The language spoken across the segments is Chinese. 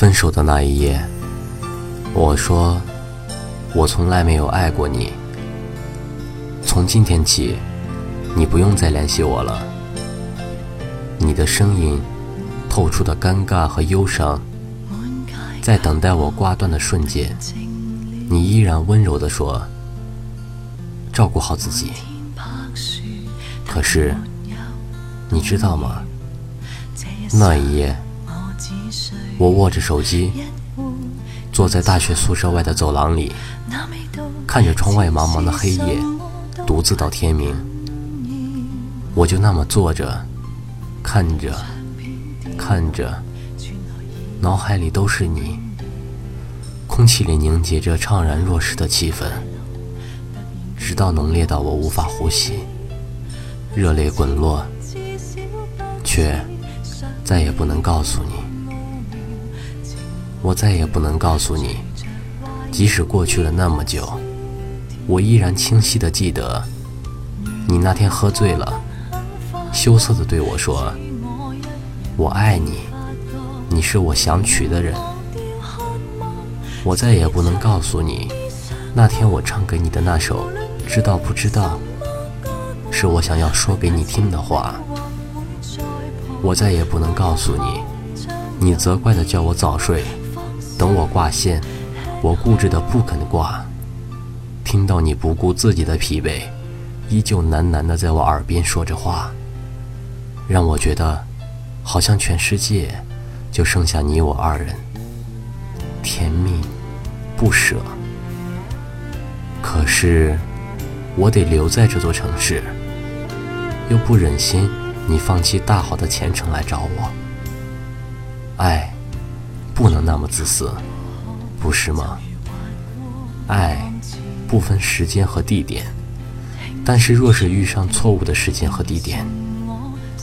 分手的那一夜，我说我从来没有爱过你。从今天起，你不用再联系我了。你的声音透出的尴尬和忧伤，在等待我挂断的瞬间，你依然温柔地说：“照顾好自己。”可是，你知道吗？那一夜，我握着手机，坐在大学宿舍外的走廊里，看着窗外茫茫的黑夜，独自到天明。我就那么坐着，看着，看着，脑海里都是你，空气里凝结着怅然若失的气氛，直到浓烈到我无法呼吸，热泪滚落，却。再也不能告诉你，我再也不能告诉你，即使过去了那么久，我依然清晰的记得，你那天喝醉了，羞涩的对我说：“我爱你，你是我想娶的人。”我再也不能告诉你，那天我唱给你的那首《知道不知道》，是我想要说给你听的话。我再也不能告诉你，你责怪的叫我早睡，等我挂线，我固执的不肯挂。听到你不顾自己的疲惫，依旧喃喃的在我耳边说着话，让我觉得，好像全世界就剩下你我二人，甜蜜不舍。可是，我得留在这座城市，又不忍心。你放弃大好的前程来找我，爱不能那么自私，不是吗？爱不分时间和地点，但是若是遇上错误的时间和地点，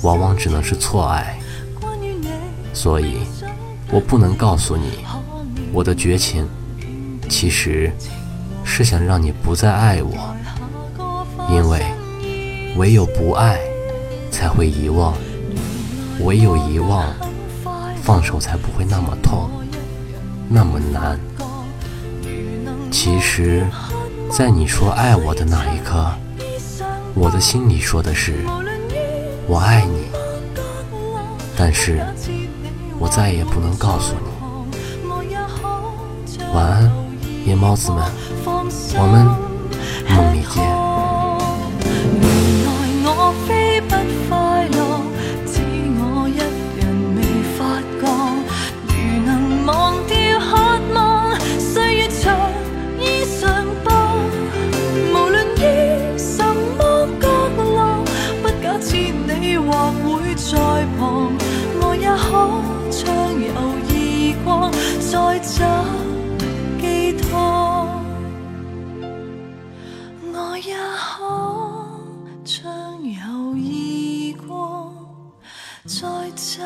往往只能是错爱。所以，我不能告诉你，我的绝情其实是想让你不再爱我，因为唯有不爱。才会遗忘，唯有遗忘，放手才不会那么痛，那么难。其实，在你说爱我的那一刻，我的心里说的是我爱你，但是我再也不能告诉你。晚安，夜猫子们，我们梦里见。或会在旁我也可畅游异国再找寄托我也可畅游异国再找